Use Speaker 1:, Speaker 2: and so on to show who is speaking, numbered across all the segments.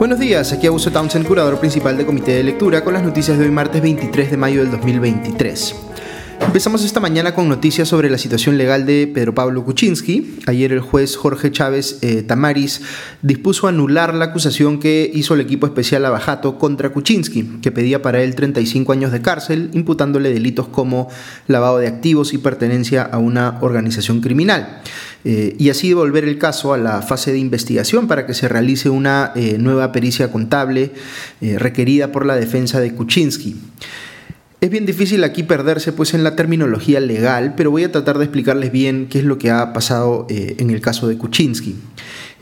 Speaker 1: Buenos días, aquí Augusto Townsend, curador principal del Comité de Lectura, con las noticias de hoy martes 23 de mayo del 2023. Empezamos esta mañana con noticias sobre la situación legal de Pedro Pablo Kuczynski. Ayer el juez Jorge Chávez eh, Tamaris dispuso anular la acusación que hizo el equipo especial Abajato contra Kuczynski, que pedía para él 35 años de cárcel, imputándole delitos como lavado de activos y pertenencia a una organización criminal. Eh, y así devolver el caso a la fase de investigación para que se realice una eh, nueva pericia contable requerida por la defensa de Kuczynski. Es bien difícil aquí perderse pues en la terminología legal, pero voy a tratar de explicarles bien qué es lo que ha pasado eh, en el caso de Kuczynski.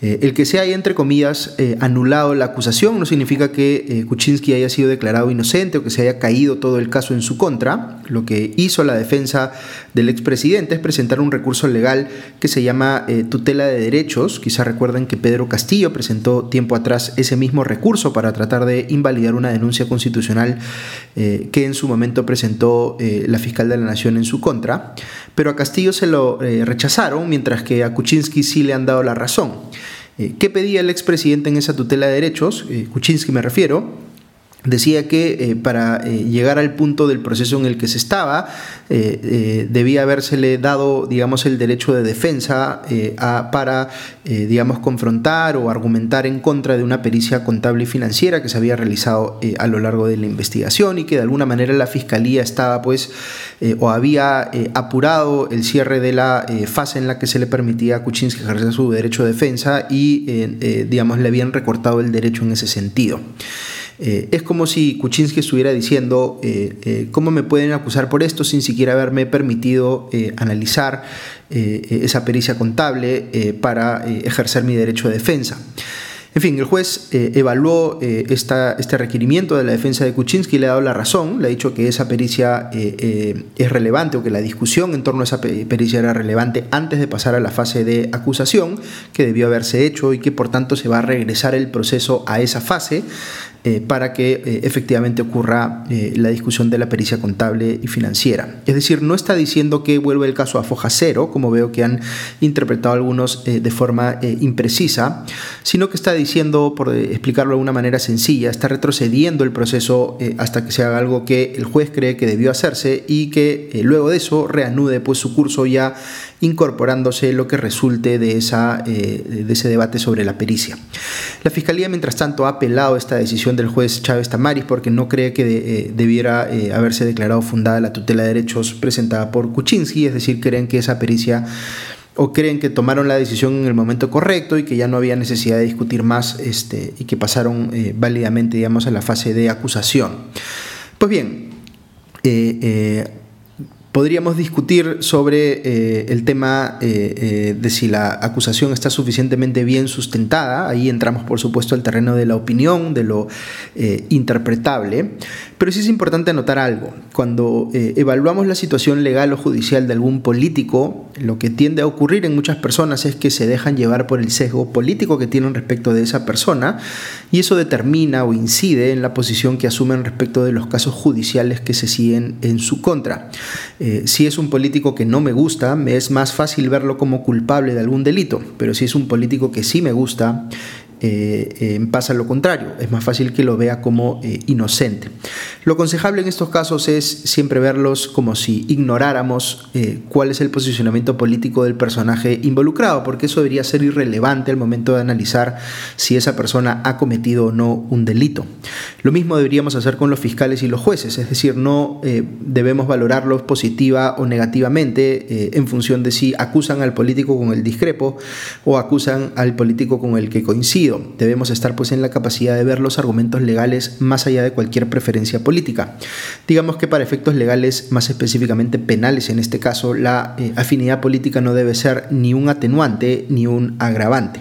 Speaker 1: Eh, el que se haya, entre comillas, eh, anulado la acusación no significa que eh, Kuczynski haya sido declarado inocente o que se haya caído todo el caso en su contra. Lo que hizo la defensa del expresidente es presentar un recurso legal que se llama tutela de derechos. Quizá recuerden que Pedro Castillo presentó tiempo atrás ese mismo recurso para tratar de invalidar una denuncia constitucional que en su momento presentó la fiscal de la Nación en su contra. Pero a Castillo se lo rechazaron, mientras que a Kuczynski sí le han dado la razón. Eh, ¿Qué pedía el expresidente en esa tutela de derechos? Eh, Kuczynski me refiero decía que eh, para eh, llegar al punto del proceso en el que se estaba, eh, debía habérsele dado, digamos, el derecho de defensa para, digamos, confrontar o argumentar en contra de una pericia contable y financiera que se había realizado a lo largo de la investigación y que de alguna manera la fiscalía estaba, pues, o había apurado el cierre de la fase en la que se le permitía a Kuczynski ejercer su derecho de defensa y, digamos, le habían recortado el derecho en ese sentido. Eh, es como si Kuczynski estuviera diciendo, eh, eh, ¿cómo me pueden acusar por esto sin siquiera haberme permitido analizar esa pericia contable para ejercer mi derecho de defensa? En fin, el juez evaluó eh, este requerimiento de la defensa de Kuczynski y le ha dado la razón, le ha dicho que esa pericia es relevante o que la discusión en torno a esa pericia era relevante antes de pasar a la fase de acusación que debió haberse hecho y que por tanto se va a regresar el proceso a esa fase para que efectivamente ocurra la discusión de la pericia contable y financiera. Es decir, no está diciendo que vuelve el caso a foja cero, como veo que han interpretado algunos de forma imprecisa, sino que está diciendo por explicarlo de una manera sencilla, está retrocediendo el proceso eh, hasta que se haga algo que el juez cree que debió hacerse y que eh, luego de eso reanude pues, su curso ya incorporándose lo que resulte de, esa, eh, de ese debate sobre la pericia. La Fiscalía, mientras tanto, ha apelado esta decisión del juez Chávez Tamaris porque no cree que debiera haberse declarado fundada la tutela de derechos presentada por Kuczynski, es decir, creen que esa pericia o creen que tomaron la decisión en el momento correcto y que ya no había necesidad de discutir más este, y que pasaron eh, válidamente digamos, a la fase de acusación. Pues bien, eh, eh, podríamos discutir sobre el tema de si la acusación está suficientemente bien sustentada. Ahí entramos, por supuesto, al terreno de la opinión, de lo interpretable. Pero sí es importante anotar algo. Cuando eh, evaluamos la situación legal o judicial de algún político, lo que tiende a ocurrir en muchas personas es que se dejan llevar por el sesgo político que tienen respecto de esa persona y eso determina o incide en la posición que asumen respecto de los casos judiciales que se siguen en su contra. Eh, si es un político que no me gusta, me es más fácil verlo como culpable de algún delito, pero si es un político que sí me gusta, eh, eh, pasa lo contrario, es más fácil que lo vea como eh, inocente. Lo aconsejable en estos casos es siempre verlos como si ignoráramos cuál es el posicionamiento político del personaje involucrado, porque eso debería ser irrelevante al momento de analizar si esa persona ha cometido o no un delito. Lo mismo deberíamos hacer con los fiscales y los jueces, es decir, no debemos valorarlos positiva o negativamente en función de si acusan al político con el discrepo o acusan al político con el que coincide Debemos estar pues en la capacidad de ver los argumentos legales más allá de cualquier preferencia política. Digamos que para efectos legales, más específicamente penales en este caso, la eh, afinidad política no debe ser ni un atenuante ni un agravante.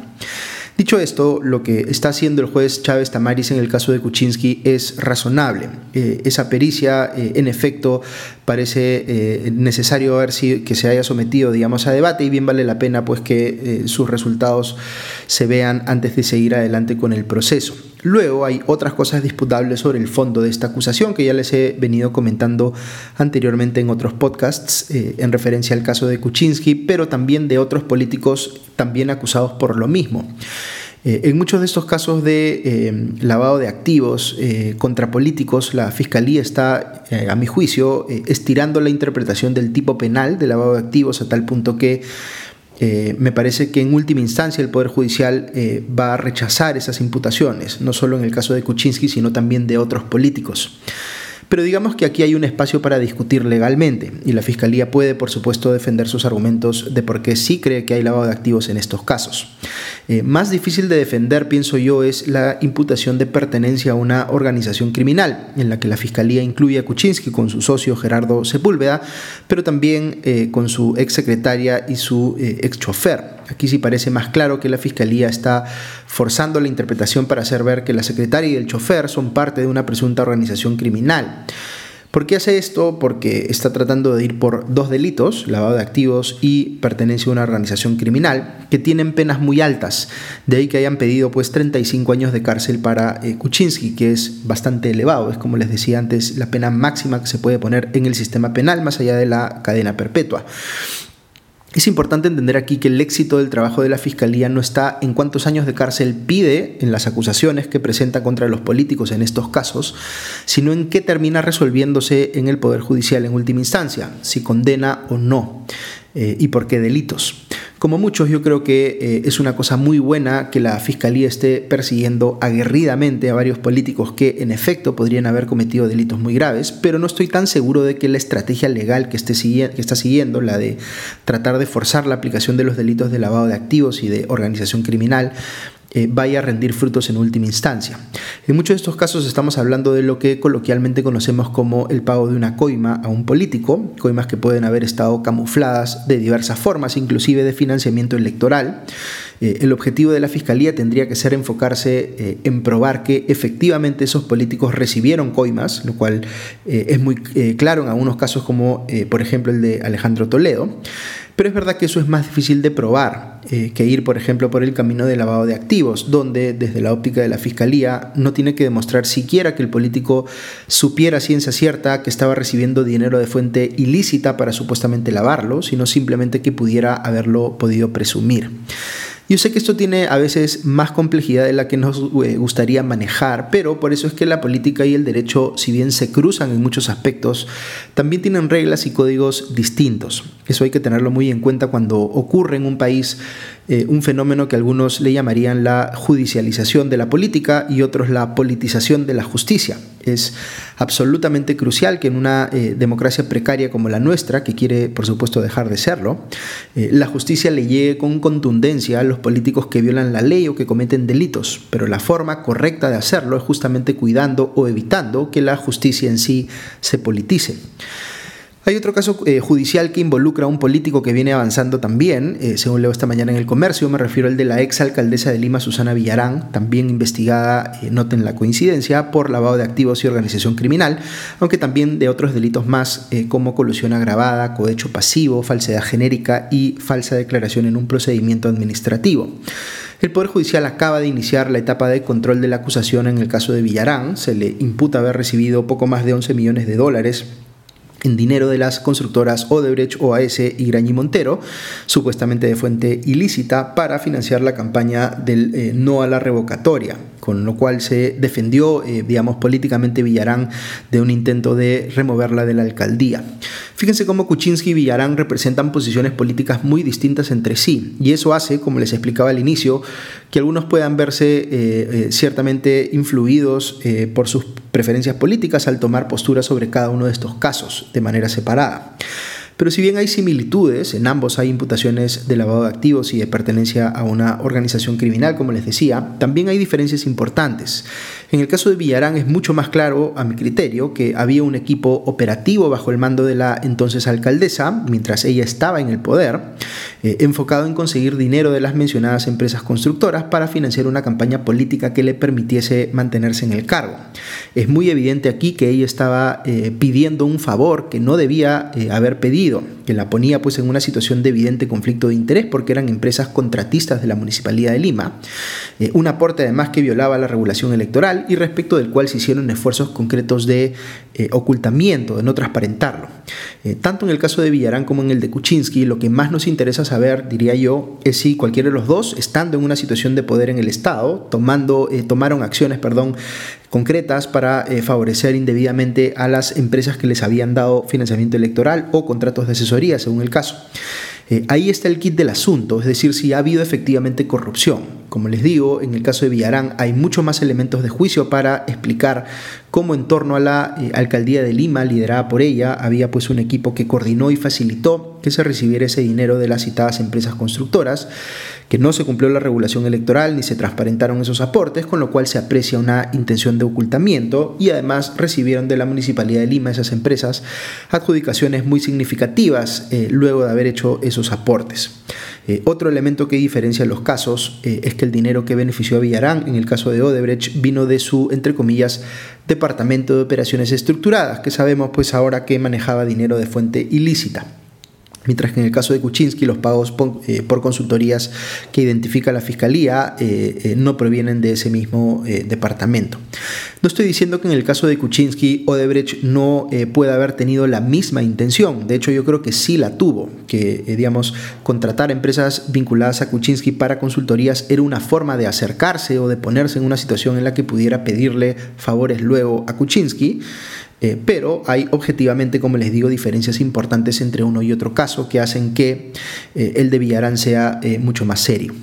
Speaker 1: Dicho esto, lo que está haciendo el juez Chávez Tamaris en el caso de Kuczynski es razonable. Eh, esa pericia, eh, en efecto, parece eh, necesario ver si que se haya sometido, digamos, a debate y bien vale la pena pues que sus resultados se vean antes de seguir adelante con el proceso. Luego hay otras cosas disputables sobre el fondo de esta acusación que ya les he venido comentando anteriormente en otros podcasts en referencia al caso de Kuczynski, pero también de otros políticos también acusados por lo mismo. Eh, en muchos de estos casos de eh, lavado de activos eh, contra políticos, la Fiscalía está, a mi juicio, estirando la interpretación del tipo penal de lavado de activos a tal punto que me parece que en última instancia el Poder Judicial va a rechazar esas imputaciones, no solo en el caso de Kuczynski, sino también de otros políticos. Pero digamos que aquí hay un espacio para discutir legalmente y la Fiscalía puede, por supuesto, defender sus argumentos de por qué sí cree que hay lavado de activos en estos casos. Eh, más difícil de defender, pienso yo, es la imputación de pertenencia a una organización criminal, en la que la Fiscalía incluye a Kuczynski con su socio Gerardo Sepúlveda, pero también eh, con su ex secretaria y su eh, ex chofer. Aquí sí parece más claro que la Fiscalía está forzando la interpretación para hacer ver que la secretaria y el chofer son parte de una presunta organización criminal. ¿Por qué hace esto? Porque está tratando de ir por dos delitos, lavado de activos y pertenencia a una organización criminal, que tienen penas muy altas. De ahí que hayan pedido pues 35 años de cárcel para eh, Kuczynski, que es bastante elevado. Es como les decía antes, la pena máxima que se puede poner en el sistema penal, más allá de la cadena perpetua. Es importante entender aquí que el éxito del trabajo de la Fiscalía no está en cuántos años de cárcel pide en las acusaciones que presenta contra los políticos en estos casos, sino en qué termina resolviéndose en el Poder Judicial en última instancia, si condena o no, eh, y por qué delitos. Como muchos, yo creo que eh, es una cosa muy buena que la Fiscalía esté persiguiendo aguerridamente a varios políticos que en efecto podrían haber cometido delitos muy graves, pero no estoy tan seguro de que la estrategia legal que, esté que está siguiendo, la de tratar de forzar la aplicación de los delitos de lavado de activos y de organización criminal, eh, vaya a rendir frutos en última instancia. En muchos de estos casos estamos hablando de lo que coloquialmente conocemos como el pago de una coima a un político, coimas que pueden haber estado camufladas de diversas formas, inclusive de financiamiento electoral. Eh, el objetivo de la Fiscalía tendría que ser enfocarse eh, en probar que efectivamente esos políticos recibieron coimas, lo cual es muy claro en algunos casos como por ejemplo el de Alejandro Toledo. Pero es verdad que eso es más difícil de probar eh, que ir, por ejemplo, por el camino de lavado de activos, donde desde la óptica de la Fiscalía no tiene que demostrar siquiera que el político supiera ciencia cierta que estaba recibiendo dinero de fuente ilícita para supuestamente lavarlo, sino simplemente que pudiera haberlo podido presumir. Yo sé que esto tiene a veces más complejidad de la que nos eh, gustaría manejar, pero por eso es que la política y el derecho, si bien se cruzan en muchos aspectos, también tienen reglas y códigos distintos. Eso hay que tenerlo muy en cuenta cuando ocurre en un país eh, un fenómeno que algunos le llamarían la judicialización de la política y otros la politización de la justicia. Es absolutamente crucial que en una eh, democracia precaria como la nuestra, que quiere por supuesto dejar de serlo, eh, la justicia le llegue con contundencia a los políticos que violan la ley o que cometen delitos, pero la forma correcta de hacerlo es justamente cuidando o evitando que la justicia en sí se politice. Hay otro caso eh, judicial que involucra a un político que viene avanzando también, eh, según leo esta mañana en el comercio, me refiero al de la ex alcaldesa de Lima, Susana Villarán, también investigada, eh, noten la coincidencia, por lavado de activos y organización criminal, aunque también de otros delitos más como colusión agravada, cohecho pasivo, falsedad genérica y falsa declaración en un procedimiento administrativo. El Poder Judicial acaba de iniciar la etapa de control de la acusación en el caso de Villarán. Se le imputa haber recibido poco más de 11 millones de dólares en dinero de las constructoras Odebrecht, OAS y Grañi Montero, supuestamente de fuente ilícita, para financiar la campaña del eh, no a la revocatoria, con lo cual se defendió, eh, digamos, políticamente Villarán de un intento de removerla de la alcaldía. Fíjense cómo Kuczynski y Villarán representan posiciones políticas muy distintas entre sí, y eso hace, como les explicaba al inicio, que algunos puedan verse eh, eh, ciertamente influidos por sus preferencias políticas al tomar postura sobre cada uno de estos casos de manera separada. Pero si bien hay similitudes, en ambos hay imputaciones de lavado de activos y de pertenencia a una organización criminal, como les decía, también hay diferencias importantes. En el caso de Villarán es mucho más claro, a mi criterio, que había un equipo operativo bajo el mando de la entonces alcaldesa, mientras ella estaba en el poder, eh, enfocado en conseguir dinero de las mencionadas empresas constructoras para financiar una campaña política que le permitiese mantenerse en el cargo. Es muy evidente aquí que ella estaba eh, pidiendo un favor que no debía eh, haber pedido que la ponía pues en una situación de evidente conflicto de interés porque eran empresas contratistas de la Municipalidad de Lima, un aporte además que violaba la regulación electoral y respecto del cual se hicieron esfuerzos concretos de eh, ocultamiento, de no transparentarlo. Eh, tanto en el caso de Villarán como en el de Kuczynski, lo que más nos interesa saber, diría yo, es si cualquiera de los dos, estando en una situación de poder en el Estado, tomando, tomaron acciones, perdón, concretas para favorecer indebidamente a las empresas que les habían dado financiamiento electoral o contratos de asesoría, según el caso. Eh, ahí está el kit del asunto, es decir, si ha habido efectivamente corrupción. Como les digo, en el caso de Villarán hay muchos más elementos de juicio para explicar cómo en torno a la eh, alcaldía de Lima, liderada por ella, había pues un equipo que coordinó y facilitó que se recibiera ese dinero de las citadas empresas constructoras, que no se cumplió la regulación electoral ni se transparentaron esos aportes, con lo cual se aprecia una intención de ocultamiento y además recibieron de la Municipalidad de Lima esas empresas adjudicaciones muy significativas eh, luego de haber hecho esos aportes. Eh, otro elemento que diferencia los casos eh, es que el dinero que benefició a Villarán, en el caso de Odebrecht, vino de su, entre comillas, departamento de operaciones estructuradas, que sabemos pues ahora que manejaba dinero de fuente ilícita mientras que en el caso de Kuczynski los pagos eh, por, consultorías que identifica la Fiscalía eh, eh, no provienen de ese mismo departamento. No estoy diciendo que en el caso de Kuczynski Odebrecht no pueda haber tenido la misma intención, de hecho yo creo que sí la tuvo, que digamos contratar empresas vinculadas a Kuczynski para consultorías era una forma de acercarse o de ponerse en una situación en la que pudiera pedirle favores luego a Kuczynski. Eh, pero hay objetivamente, como les digo, diferencias importantes entre uno y otro caso que hacen que eh, el de Villarán sea eh, mucho más serio.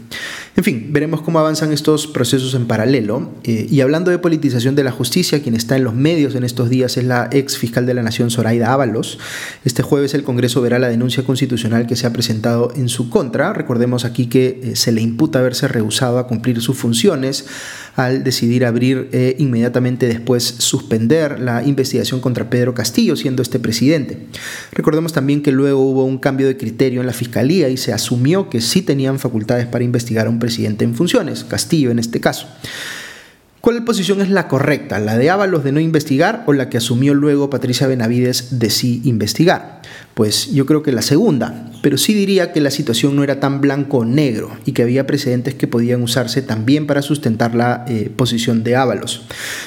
Speaker 1: En fin, veremos cómo avanzan estos procesos en paralelo. Y hablando de politización de la justicia, quien está en los medios en estos días es la ex fiscal de la Nación, Zoraida Ábalos. Este jueves el Congreso verá la denuncia constitucional que se ha presentado en su contra. Recordemos aquí que se le imputa haberse rehusado a cumplir sus funciones al decidir abrir e inmediatamente después suspender la investigación contra Pedro Castillo, siendo este presidente. Recordemos también que luego hubo un cambio de criterio en la fiscalía y se asumió que sí tenían facultades para investigar a un presidente en funciones, Castillo en este caso. ¿Cuál posición es la correcta? ¿La de Ábalos de no investigar o la que asumió luego Patricia Benavides de sí investigar? Pues yo creo que la segunda, pero sí diría que la situación no era tan blanco o negro y que había precedentes que podían usarse también para sustentar la eh, posición de Ábalos.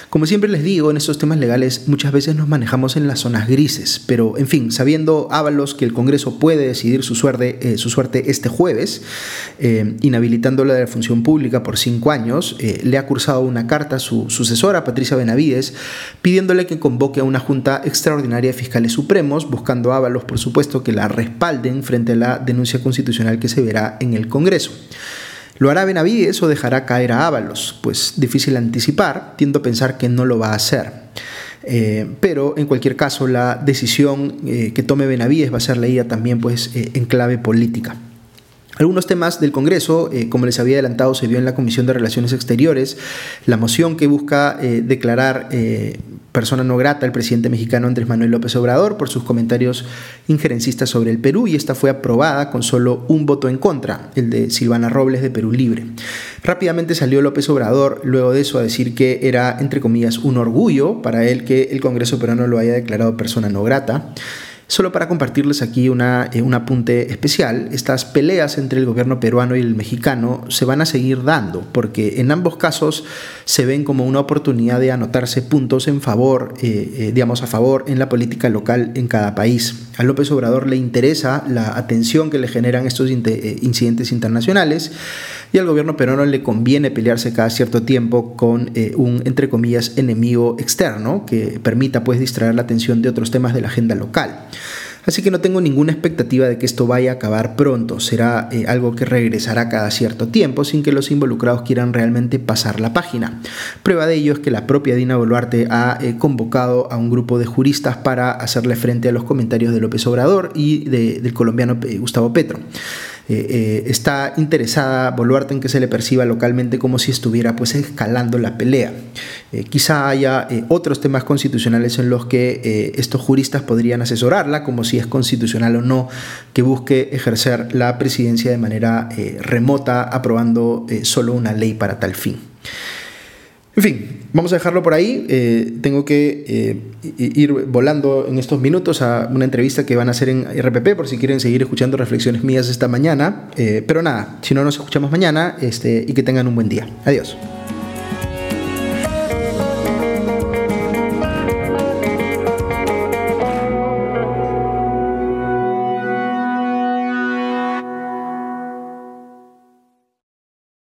Speaker 1: Como siempre les digo, en estos temas legales muchas veces nos manejamos en las zonas grises, pero en fin, sabiendo Ábalos que el Congreso puede decidir su suerte, eh, este jueves, eh, inhabilitándola de la función pública por cinco años, le ha cursado una carta a su sucesora, Patricia Benavides, pidiéndole que convoque a una Junta Extraordinaria de Fiscales Supremos, buscando a Ábalos por supuesto, que la respalden frente a la denuncia constitucional que se verá en el Congreso. ¿Lo hará Benavides o dejará caer a Ábalos? Pues difícil anticipar, tiendo a pensar que no lo va a hacer. Eh, pero en cualquier caso la decisión eh, que tome Benavides va a ser leída también pues, eh, en clave política. Algunos temas del Congreso, como les había adelantado, se vio en la Comisión de Relaciones Exteriores, la moción que busca declarar persona no grata al presidente mexicano Andrés Manuel López Obrador por sus comentarios injerencistas sobre el Perú y esta fue aprobada con solo un voto en contra, el de Silvana Robles de Perú Libre. Rápidamente salió López Obrador luego de eso a decir que era, entre comillas, un orgullo para él que el Congreso peruano lo haya declarado persona no grata. Solo para compartirles aquí una, eh, un apunte especial, estas peleas entre el gobierno peruano y el mexicano se van a seguir dando, porque en ambos casos se ven como una oportunidad de anotarse puntos en favor, eh, eh, digamos, a favor en la política local en cada país. A López Obrador le interesa la atención que le generan estos incidentes internacionales y al gobierno peruano le conviene pelearse cada cierto tiempo con un, entre comillas, enemigo externo que permita pues distraer la atención de otros temas de la agenda local. Así que no tengo ninguna expectativa de que esto vaya a acabar pronto. Será eh, algo que regresará cada cierto tiempo sin que los involucrados quieran realmente pasar la página. Prueba de ello es que la propia Dina Boluarte ha eh, convocado a un grupo de juristas para hacerle frente a los comentarios de López Obrador y del colombiano eh, Gustavo Petro. Eh, eh, está interesada Boluarte en que se le perciba localmente como si estuviera pues escalando la pelea. Eh, quizá haya otros temas constitucionales en los que estos juristas podrían asesorarla, como si es constitucional o no que busque ejercer la presidencia de manera remota, aprobando solo una ley para tal fin. En fin, vamos a dejarlo por ahí. Eh, tengo que eh, ir volando en estos minutos a una entrevista que van a hacer en RPP por si quieren seguir escuchando reflexiones mías esta mañana. pero nada, si no nos escuchamos mañana este, y que tengan un buen día. Adiós.